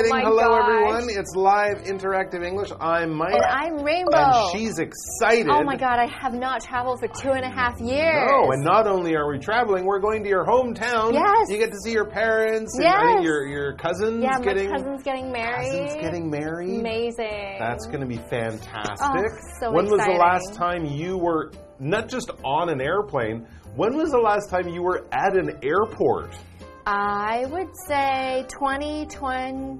exciting. Oh Hello, gosh. everyone. It's live interactive English. I'm Mike. And I'm Rainbow. And she's excited. Oh my god, I have not traveled for two and a half years. No, and not only are we traveling, we're going to your hometown. Yes. You get to see your parents and Yes. I think your your cousins yeah, getting my cousin's getting married. cousins getting married. Amazing. That's going to be fantastic. Oh, so when was the last time you were not just on an airplane? When was the last time you were at an airport? I would say 2020,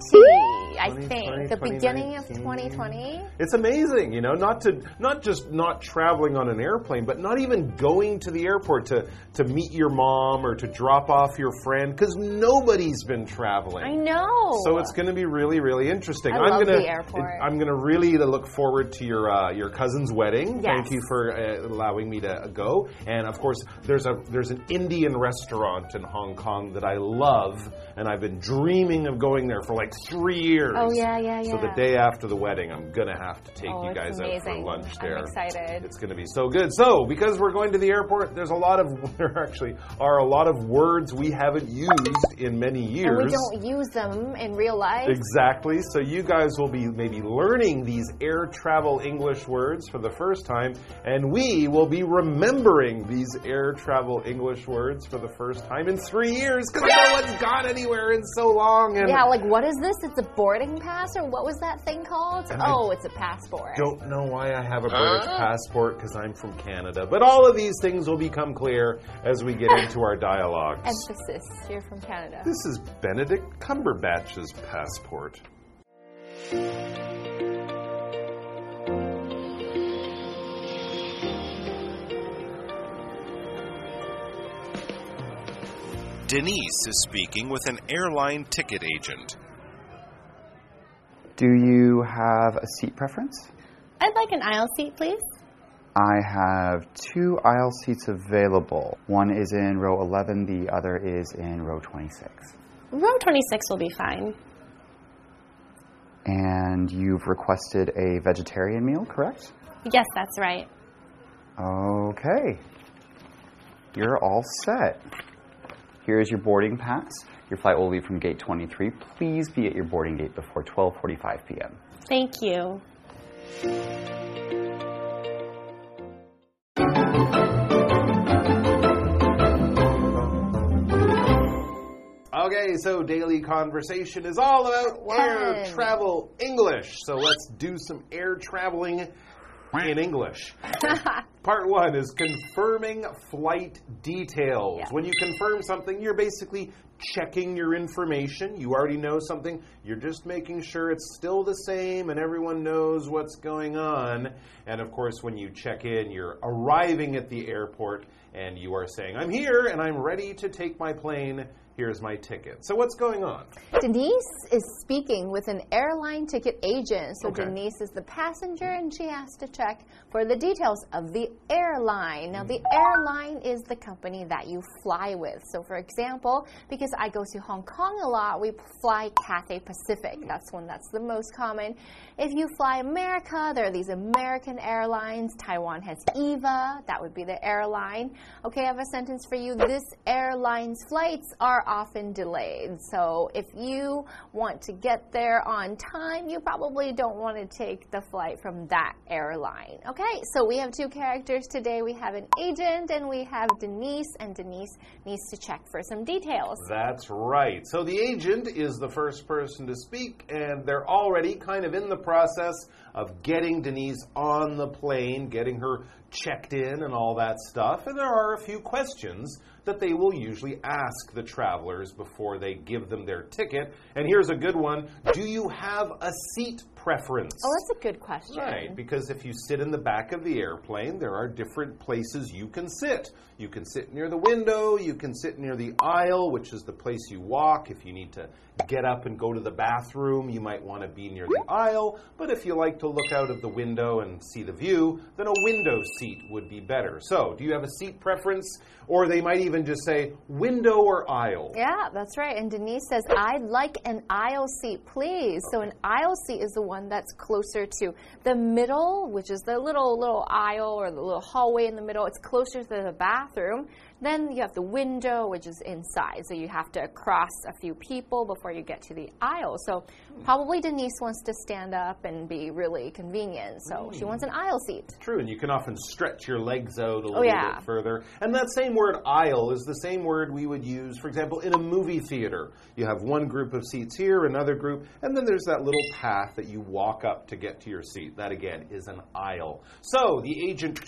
I think. The beginning of 2020. It's amazing, you know, not to not just not traveling on an airplane, but not even going to the airport to to meet your mom or to drop off your friend because nobody's been traveling. I know. So it's going to be really, really interesting. I am love gonna, the airport. I'm going to really look forward to your uh, your cousin's wedding. Yes. Thank you for uh, allowing me to go. And of course, there's a there's an Indian restaurant in Hong Kong that I love, and I've been dreaming of going there for like three years. Oh, yeah, yeah, yeah. So the day after the wedding, I'm gonna have to take Oh, you guys out for lunch I'm there. excited. It's going to be so good. So, because we're going to the airport, there's a lot of there actually are a lot of words we haven't used in many years. and we don't use them in real life. Exactly. So you guys will be maybe learning these air travel English words for the first time, and we will be remembering these air travel English words for the first time in three years because no one's gone anywhere in so long. And Yeah, like what is this? It's a boarding pass, or what was that thing called? I Oh, it's a passport. don't know why I have a British passport because I'm from Canada. But all of these things will become clear as we get into our dialogues. Emphasis. You're from Canada. This is Benedict Cumberbatch's passport. Denise is speaking with an airline ticket agent. Do you have a seat preference? I'd like an aisle seat, please. I have two aisle seats available. One is in row 11, the other is in row 26. Row 26 will be fine. And you've requested a vegetarian meal, correct? Yes, that's right. Okay. You're all set. Here is your boarding pass. Your flight will leave from gate 23. Please be at your boarding gate before 12:45 p.m. Thank you. Okay, so daily conversation is all about air Fun. travel English. So let's do some air traveling in English. Part one is confirming flight details. Yeah. When you confirm something, you're basically checking your information. You already know something, you're just making sure it's still the same and everyone knows what's going on. And of course, when you check in, you're arriving at the airport and you are saying, I'm here and I'm ready to take my plane. Here's my ticket. So, what's going on? Denise is speaking with an airline ticket agent. So Okay. Denise is the passenger and she has to check for the details of the airline. Now, the airline is the company that you fly with. So, for example, because I go to Hong Kong a lot, we fly Cathay Pacific. That's one that's the most common. If you fly America, there are these American airlines. Taiwan has EVA, that would be the airline. Okay, I have a sentence for you. This airline's flights are often delayed. So if you want to get there on time, you probably don't want to take the flight from that airline. Okay, so we have two characters today. We have an agent and we have Denise, and Denise needs to check for some details. That's right. So the agent is the first person to speak, and they're already kind of in the process of getting Denise on the plane, getting her checked in, and all that stuff. And there are a few questions that they will usually ask the travelers before they give them their ticket. And here's a good one Do you have a seat preference? Oh, that's a good question. Right, because if you sit in the back of the airplane, there are different places you can sit. You can sit near the window, you can sit near the aisle, which is the place you walk. If you need to get up and go to the bathroom, you might want to be near the aisle. But if you like to look out of the window and see the view, then a window seat would be better. So, do you have a seat preference? Or they might even just say window or aisle. Yeah, that's right. And Denise says, I'd like an aisle seat, please. So an aisle seat is the one that's closer to the middle, which is the little little aisle or the little hallway in the middle. It's closer to the bathroom. Then you have the window, which is inside. So you have to cross a few people before you get to the aisle. So probably Denise wants to stand up and be really convenient. So she wants an aisle seat. True, and you can often stretch your legs out a little Oh, yeah. bit further. And that same word aisle is the same word we would use, for example, in a movie theater. You have one group of seats here, another group, and then there's that little path that you walk up to get to your seat. That again is an aisle. So the agent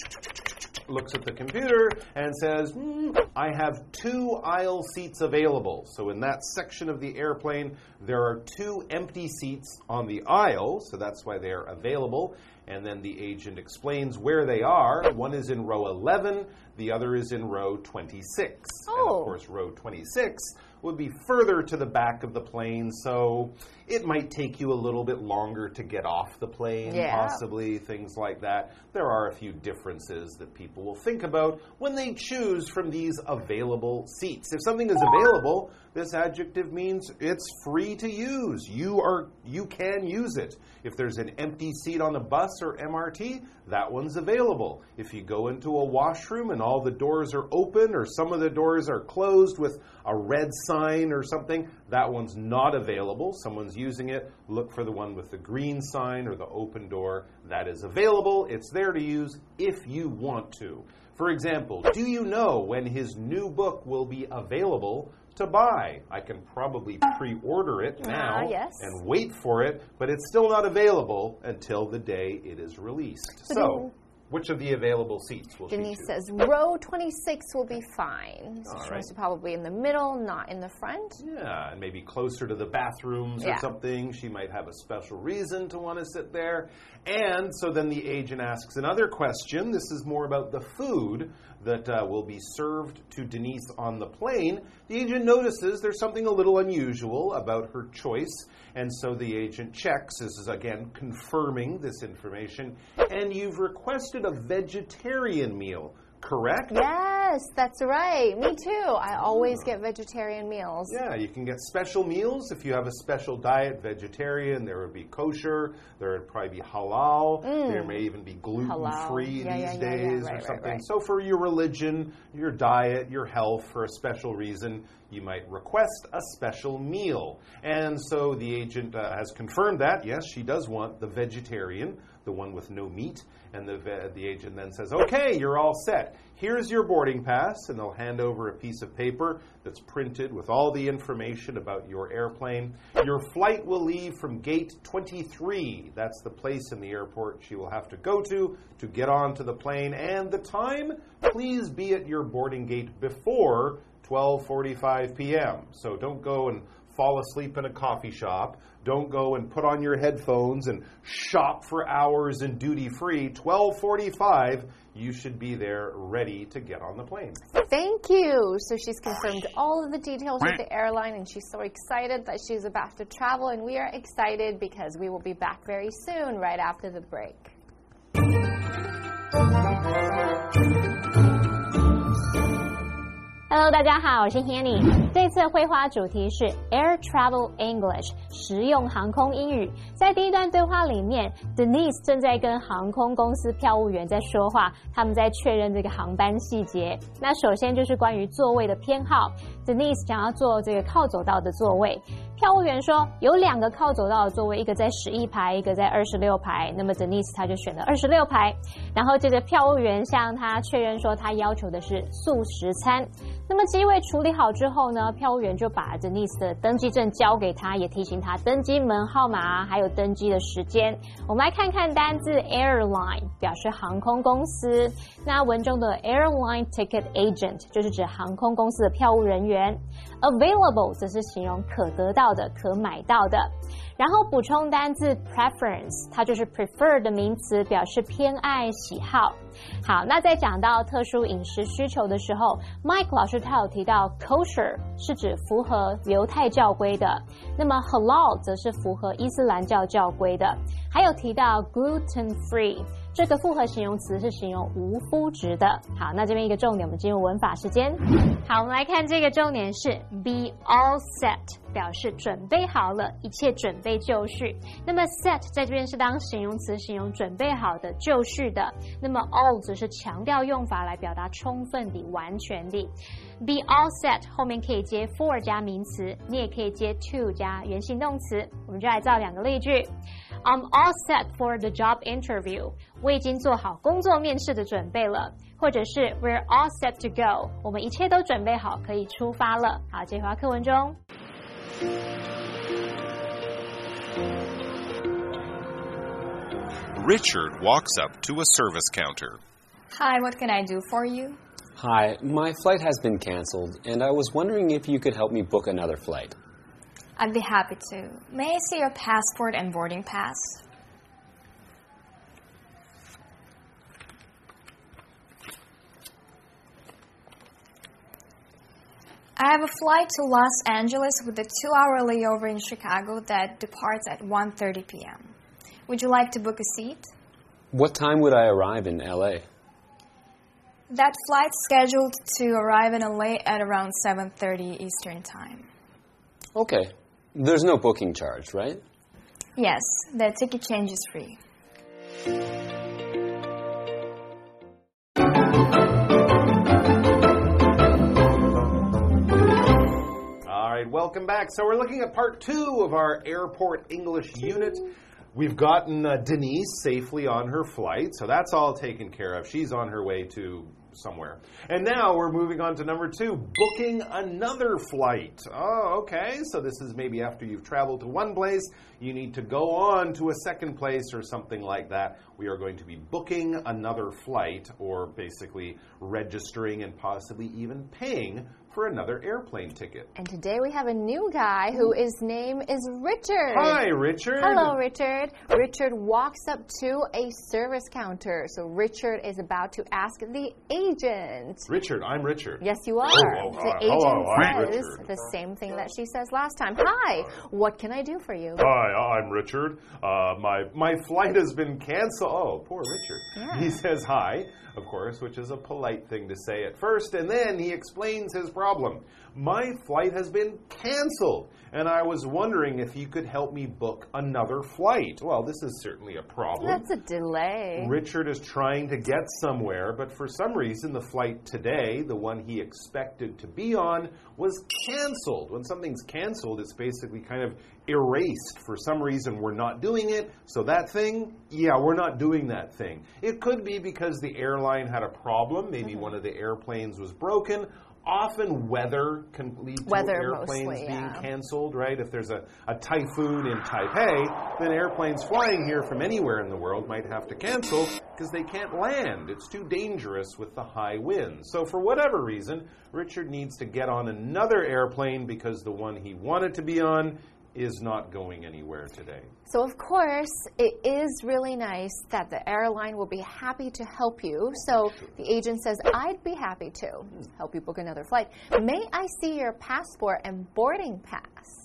looks at the computer and says, "Hmm, I have two aisle seats available. So in that section of the airplane, there are two empty seats on the aisle, so that's why they are available. And then the agent explains where they are. One is in row 11, the other is in row 26. And Oh. of course, row 26 would be further to the back of the plane, so it might take you a little bit longer to get off the plane, Yeah. possibly, things like that. There are a few differences that people will think about when they choose from these available seats. If something is available, this adjective means it's free to use. You are you can use it. If there's an empty seat on a bus or MRT, that one's available. If you go into a washroom and all the doors are open or some of the doors are closed with a red sign or something, that one's not available. Someone's using it. Look for the one with the green sign or the open door. That is available. It's there to use if you want to. For example, do you know when his new book will be available to buy? I can probably pre order it now Ah, yes. and wait for it, but it's still not available until the day it is released. So, which of the available seats will Denise says row 26 will be fine. So All she right. wants to probably in the middle, not in the front. Yeah, and maybe closer to the bathrooms or something. She might have a special reason to want to sit there. And so then the agent asks another question. This is more about the food that uh, will be served to Denise on the plane. The agent notices there's something a little unusual about her choice. And so the agent checks. This is again confirming this information. And you've requested a vegetarian meal, correct? Yes, that's right. Me too. I always get vegetarian meals. Yeah, you can get special meals if you have a special diet, vegetarian. There would be kosher. There would probably be halal. There may even be gluten free Mm. Halal. these Yeah, yeah, yeah, yeah. days Right, or right, something. right. So for your religion, your diet, your health, for a special reason, you might request a special meal. And so the agent uh, has confirmed that yes, she does want the vegetarian, the one with no meat. And the the agent then says, "Okay, you're all set. Here's your boarding pass." And they'll hand over a piece of paper that's printed with all the information about your airplane. Your flight will leave from gate 23. That's the place in the airport she will have to go to to get onto the plane. And the time, please be at your boarding gate before 12:45 p.m. So don't go and fall asleep in a coffee shop. Don't go and put on your headphones and shop for hours in duty free. 12:45, you should be there ready to get on the plane. Thank you. So she's confirmed all of the details with the airline, and she's so excited that she's about to travel. And we are excited because we will be back very soon, right after the break. Hello，大家好，我是 Hanny。这次的绘画主题是 Air Travel English，实用航空英语。在第一段对话里面，Denise 正在跟航空公司票务员在说话，他们在确认这个航班细节。那首先就是关于座位的偏好，Denise 想要坐这个靠走道的座位。票务员说有两个靠走道的座位，一个在十一排，一个在二十六排。那么 Denise 她就选了二十六排。然后接着票务员向她确认说，他要求的是素食餐。那么机位处理好之后呢，票务员就把 Denise 的登机证交给他，也提醒他登机门号码还有登机的时间。我们来看看单字 airline，表示航空公司。那文中的 airline ticket agent 就是指航空公司的票务人员。Available 则是形容可得到的、可买到的。然后补充单字 preference，它就是 prefer 的名词，表示偏爱、喜好。好，那在讲到特殊饮食需求的时候，Mike 老师他有提到 kosher 是指符合犹太教规的，那么 halal 则是符合伊斯兰教教规的，还有提到 gluten free。这个复合形容词是形容无肤值的。好，那这边一个重点，我们进入文法时间。好，我们来看这个重点是 be all set，表示准备好了，一切准备就绪。那么 set 在这边是当形容词，形容准备好的、就绪的。那么 all 则是强调用法来表达充分的、完全的。be all set 后面可以接 for 加名词，你也可以接 to 加原形动词。我们就来造两个例句。I'm all set for the job interview。我已经做好工作面试的准备了。或者是 We're all set to go。我们一切都准备好，可以出发了。好，这句话课文中。 Richard walks up to a service counter. Hi, what can I do for you? Hi, my flight has been canceled, and I was wondering if you could help me book another flight. I'd be happy to. May I see your passport and boarding pass? I have a flight to Los Angeles with a 2-hour layover in Chicago that departs at 1:30 p.m. Would you like to book a seat? What time would I arrive in LA? That flight's scheduled to arrive in LA at around 7:30 Eastern Time. Okay. There's no booking charge, right? Yes, the ticket change is free. All right, welcome back. So we're looking at part two of our airport English unit. We've gotten uh, Denise safely on her flight, so that's all taken care of. She's on her way to somewhere. And now we're moving on to number two booking another flight. Oh, okay. So this is maybe after you've traveled to one place, you need to go on to a second place or something like that. We are going to be booking another flight or basically registering and possibly even paying for another airplane ticket. And today we have a new guy who his name is Richard. Hi, Richard. Hello, Richard. Richard walks up to a service counter. So Richard is about to ask the agent. Richard, I'm Richard. Yes, you are. Oh, oh, the agent Hello, says the same thing that she says last time. Hi, what can I do for you? Hi, I'm Richard. Uh, my my flight has been canceled. Oh, poor Richard. He says hi, of course, which is a polite thing to say at first, and then he explains his problem. My flight has been canceled, and I was wondering if you could help me book another flight. Well, this is certainly a problem. That's a delay. Richard is trying to get somewhere, but for some reason, the flight today, the one he expected to be on, was canceled. When something's canceled, it's basically kind of erased. For some reason, we're not doing it, so that thing, yeah, we're not doing that thing. It could be because the airline had a problem, maybe mm-hmm. one of the airplanes was broken. Often weather can lead to airplanes mostly, being yeah. canceled, right? If there's a, a typhoon in Taipei, then airplanes flying here from anywhere in the world might have to cancel because they can't land. It's too dangerous with the high winds. So, for whatever reason, Richard needs to get on another airplane because the one he wanted to be on is not going anywhere today. So, of course, it is really nice that the airline will be happy to help you. So, the agent says, I'd be happy to help you book another flight. May I see your passport and boarding pass?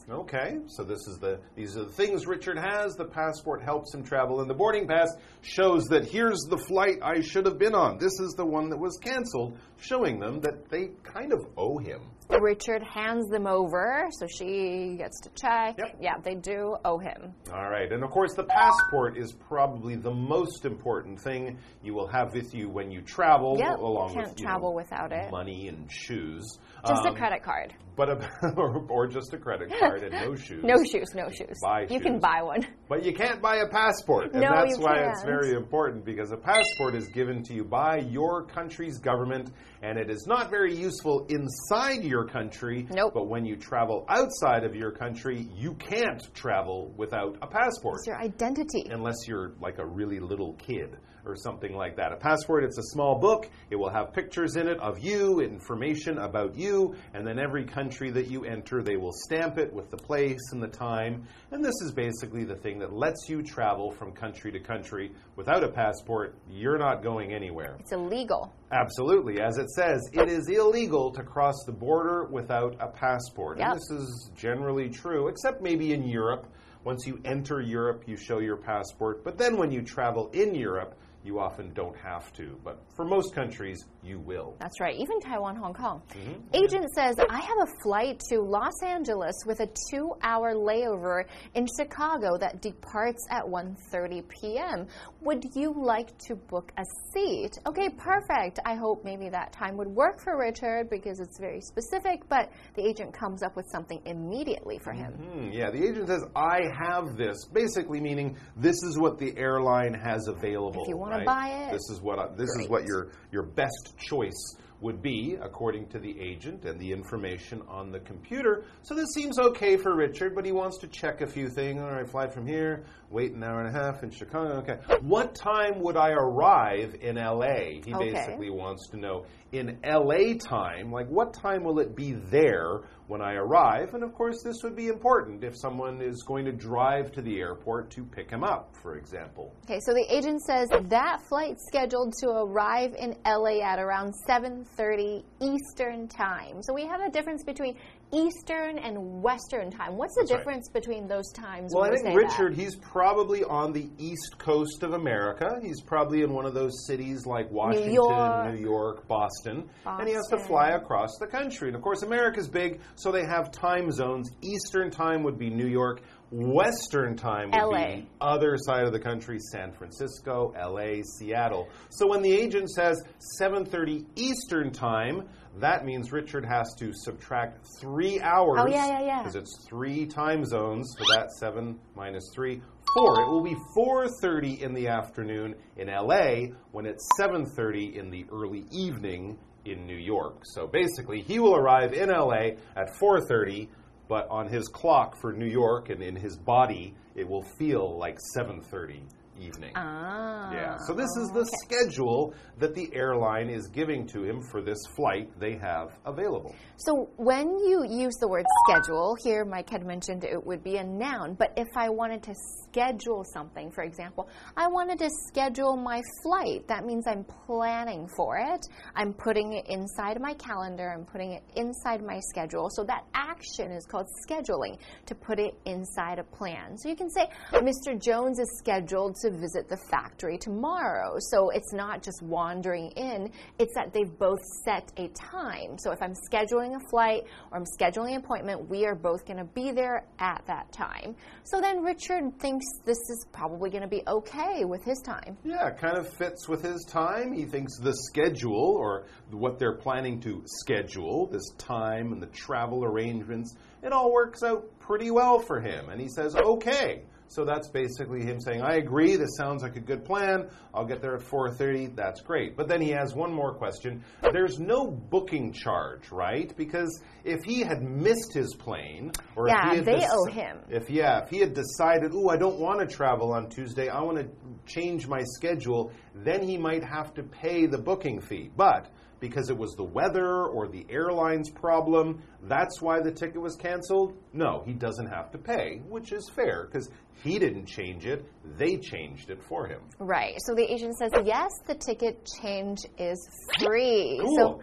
Okay, so this is the these are the things Richard has. The passport helps him travel, and the boarding pass shows that here's the flight I should have been on. This is the one that was canceled, showing them that they kind of owe him. Richard hands them over, so she gets to check. Yep. Yeah, they do owe him. All right, and of course, the passport is probably the most important thing you will have with you when you travel, Yep, along can't with you travel know, without it. money and shoes. Just a Um, credit card. but a, or, or just a credit card and no shoes. No shoes, no shoes. Buy You can shoes. buy one. But you can't buy a passport. And No, that's why it's can't. very important because a passport is given to you by your country's government and it is not very useful inside your country. Nope. But when you travel outside of your country, you can't travel without a passport. It's your identity. Unless you're like a really little kid or something like that. A passport, it's a small book. It will have pictures in it of you, information about you, and then every country that you enter, they will stamp it with the place and the time. And this is basically the thing that lets you travel from country to country. Without a passport, you're not going anywhere. It's illegal. Absolutely. As it says, it is illegal to cross the border without a passport. Yep. And this is generally true, except maybe in Europe. Once you enter Europe, you show your passport. But then when you travel in Europe, you often don't have to. But for most countries, you will. That's right. Even Taiwan, Hong Kong. Mm-hmm. Agent says, I have a flight to Los Angeles with a two hour layover in Chicago that departs at 1.30 p.m. Would you like to book a seat? Okay, perfect. I hope maybe that time would work for Richard because it's very specific, but the agent comes up with something immediately for him. Hmm, yeah, the agent says, I have this, basically meaning this is what the airline has available. If you wanna right? buy it, this is what I, this is what your your best choice would be according to the agent and the information on the computer. So this seems okay for Richard, but he wants to check a few things. All right, fly from here, wait an hour and a half in Chicago. Okay. What time would I arrive in LA? He Okay. basically wants to know in LA time, like what time will it be there when I arrive? And of course, this would be important if someone is going to drive to the airport to pick him up, for example. Okay, so the agent says that flight scheduled to arrive in LA at around 7:30 Eastern time. So we have a difference between Eastern and Western time. What's the That's right. difference between those times? Well, I think Richard, he's probably on the east coast of America. He's probably in one of those cities like Washington, York. New York, Boston. And he has to fly across the country. And of course, America's big, so they have time zones. Eastern time would be New York. Western time would LA. be other side of the country, San Francisco, LA, Seattle. So when the agent says 7:30 Eastern time, that means Richard has to subtract 3 hours Oh, yeah, yeah, yeah. because it's three time zones. So that's seven minus three, four. It will be 4:30 in the afternoon in LA when it's 7:30 in the early evening in New York. So basically, he will arrive in LA at 4:30, but on his clock for New York and in his body, it will feel like 7:30 evening. Ah. Yeah, so this is the schedule that the airline is giving to him for this flight they have available. So when you use the word schedule, here Mike had mentioned it would be a noun, but if I wanted to schedule something, for example, I wanted to schedule my flight, that means I'm planning for it. I'm putting it inside my calendar, I'm putting it inside my schedule. So that action is called scheduling, to put it inside a plan. So you can say, Mr. Jones is scheduled to visit the factory tomorrow. So it's not just wandering in, it's that they've both set a time. So if I'm scheduling a flight or I'm scheduling an appointment, we are both going to be there at that time. So then Richard thinks this is probably going to be okay with his time. Yeah, kind of fits with his time. He thinks the schedule or what they're planning to schedule, this time and the travel arrangements, it all works out pretty well for him. And he says, okay. So that's basically him saying, I agree, this sounds like a good plan. I'll get there at 4:30. That's great. But then he has one more question. There's no booking charge, right? Because if he had missed his plane or if Yeah, he had they owe him. if yeah, if he had decided, "Ooh, I don't want to travel on Tuesday. I want to change my schedule," then he might have to pay the booking fee. But because it was the weather or the airline's problem, that's why the ticket was canceled. No, he doesn't have to pay, which is fair because he didn't change it; they changed it for him. Right. So the agent says, yes, the ticket change is free. Cool. So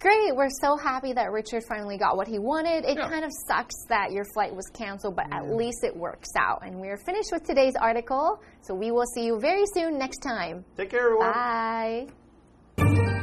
great. We're so happy that Richard finally got what he wanted. It Yeah. kind of sucks that your flight was canceled, but at mm. least it works out. And we're finished with today's article. So we will see you very soon next time. Take care, everyone. Bye.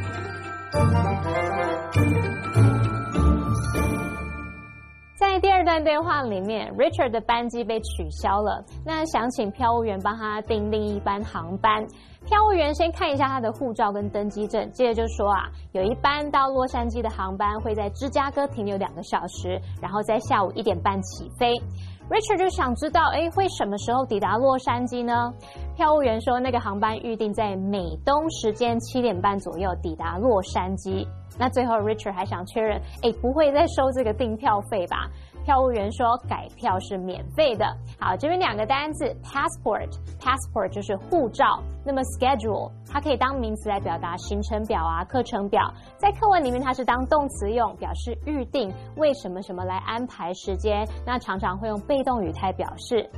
在第二段对话里面，Richard 的班机被取消了，那想请票务员帮他订另一班航班。票务员先看一下他的护照跟登机证，接着就说啊，有一班到洛杉矶的航班会在芝加哥停留两个小时，然后在下午一点半起飞。Richard 就想知道，哎，会什么时候抵达洛杉矶呢？票务员说，那个航班预定在美东时间七点半左右抵达洛杉矶。那最后，Richard 还想确认，哎，不会再收这个订票费吧？票务员说改票是免费的。好，这边两个单字，passport，passport 就是护照。那么 schedule 它可以当名词来表达行程表啊、课程表，在课文里面它是当动词用，表示预定，为什么什么来安排时间。那常常会用被动语态表示。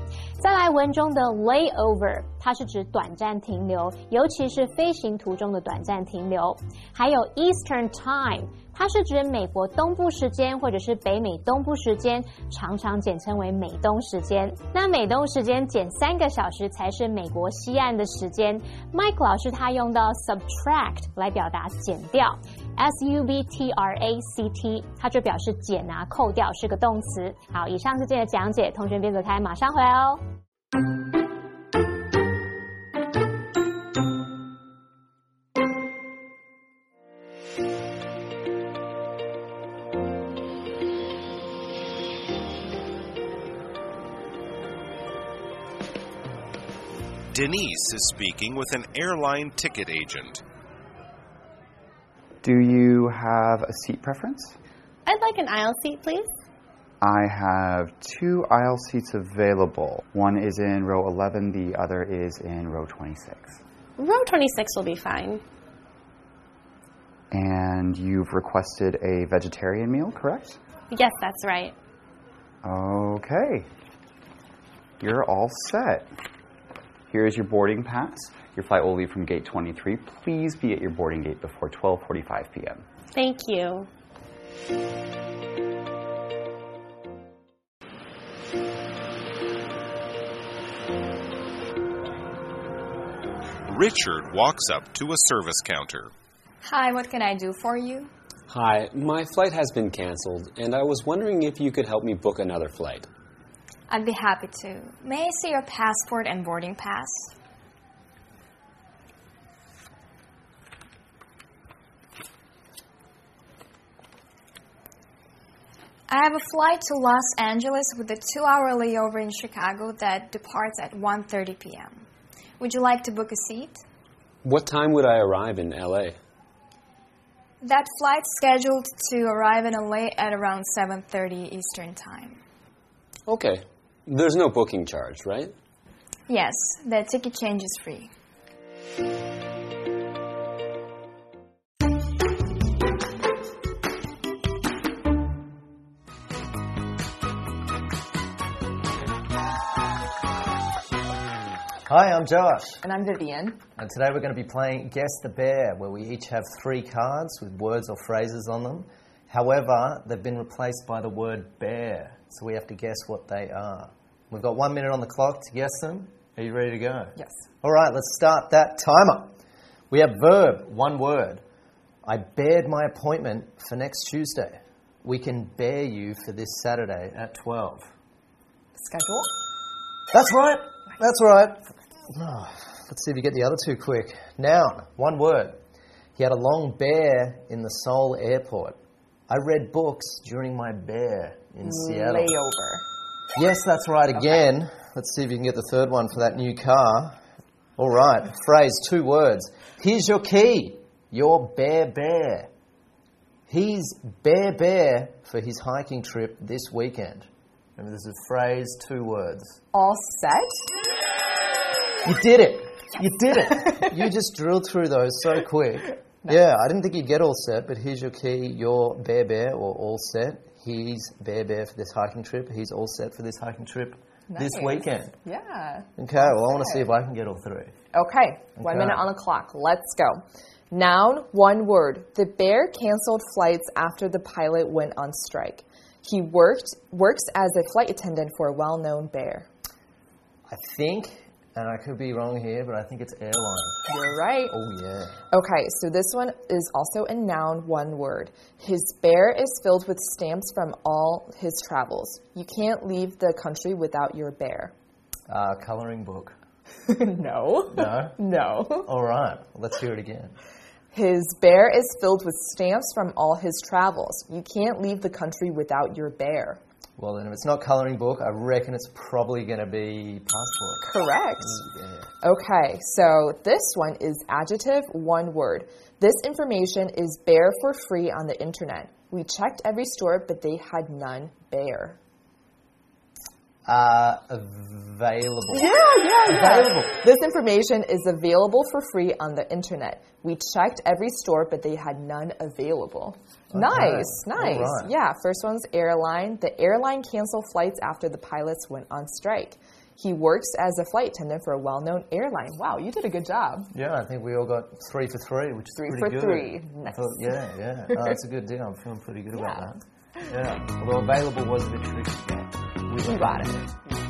再来文中的 layover，它是指短暂停留，尤其是飞行途中的短暂停留。还有 Eastern Time。它是指美国东部时间或者是北美东部时间，常常简称为美东时间。那美东时间减三个小时才是美国西岸的时间。Mike 老师他用到 subtract 来表达减掉，s u b t r a c t，它就表示减啊、扣掉，是个动词。好，以上是今天的讲解，同学别走开，马上回来哦。Denise is speaking with an airline ticket agent. Do you have a seat preference? I'd like an aisle seat, please. I have two aisle seats available. One is in row 11, the other is in row 26. Row 26 will be fine. And you've requested a vegetarian meal, correct? Yes, that's right. Okay. You're all set. Here is your boarding pass. Your flight will leave from gate 23. Please be at your boarding gate before 12:45 p.m. Thank you. Richard walks up to a service counter. Hi, what can I do for you? Hi, my flight has been canceled, and I was wondering if you could help me book another flight. I'd be happy to. May I see your passport and boarding pass? I have a flight to Los Angeles with a two-hour layover in Chicago that departs at 1:30 p.m. Would you like to book a seat? What time would I arrive in LA? That flight's scheduled to arrive in LA at around 7:30 Eastern Time. Okay. There's no booking charge, right? Yes, the ticket change is free. Hi, I'm Josh. And I'm Vivian. And today we're going to be playing Guess the Bear, where we each have three cards with words or phrases on them. However, they've been replaced by the word bear, so we have to guess what they are. We've got one minute on the clock to guess them. Are you ready to go? Yes. All right, let's start that timer. We have verb, one word. I bared my appointment for next Tuesday. We can bear you for this Saturday at 12. Schedule? That's right. That's right. Oh, let's see if you get the other two quick. Noun, one word. He had a long bear in the Seoul airport. I read books during my bear in Seattle. Layover. Yes, that's right again. Let's see if you can get the third one for that new car. All right, phrase, two words. Here's your key. Your bear bear. He's bear bear for his hiking trip this weekend. Remember, this is a phrase, two words. All set? You did it. You did it. you just drilled through those so quick. Yeah, I didn't think you'd get all set, but here's your key. You're bear bear or all set. He's bear bear for this hiking trip. He's all set for this hiking trip this weekend. Yeah. Okay, well, I want to see if I can get all three. Okay, one minute on the clock. Let's go. Noun, one word. The bear canceled flights after the pilot went on strike. He worked works as a flight attendant for a well-known bear. I think, and I could be wrong here, but I think it's airline. You're right. Oh, yeah. Okay, so this one is also a noun, one word. His bear is filled with stamps from all his travels. You can't leave the country without your bear. Uh, colouring book. no. No? No. All right, let's hear it again. His bear is filled with stamps from all his travels. You can't leave the country without your bear. Well, then, if it's not colouring book, I reckon it's probably going to be passport. Correct. Mm, yeah. Okay, so this one is adjective, one word. This information is bare for free on the internet. We checked every store, but they had none bare. Uh, available. Yeah, yeah, yeah. Available. This information is available for free on the internet. We checked every store, but they had none available. Nice, nice. right. Yeah, first one's airline. The airline canceled flights after the pilots went on strike. He works as a flight attendant for a well-known airline. Wow, you did a good job. Yeah, I think we all got three for three, which is Three pretty for good. three. I Nice. thought- yeah, yeah. No, that's a good deal. I'm feeling pretty good Yeah. about that. Yeah. Although available was a bit tricky. You got it.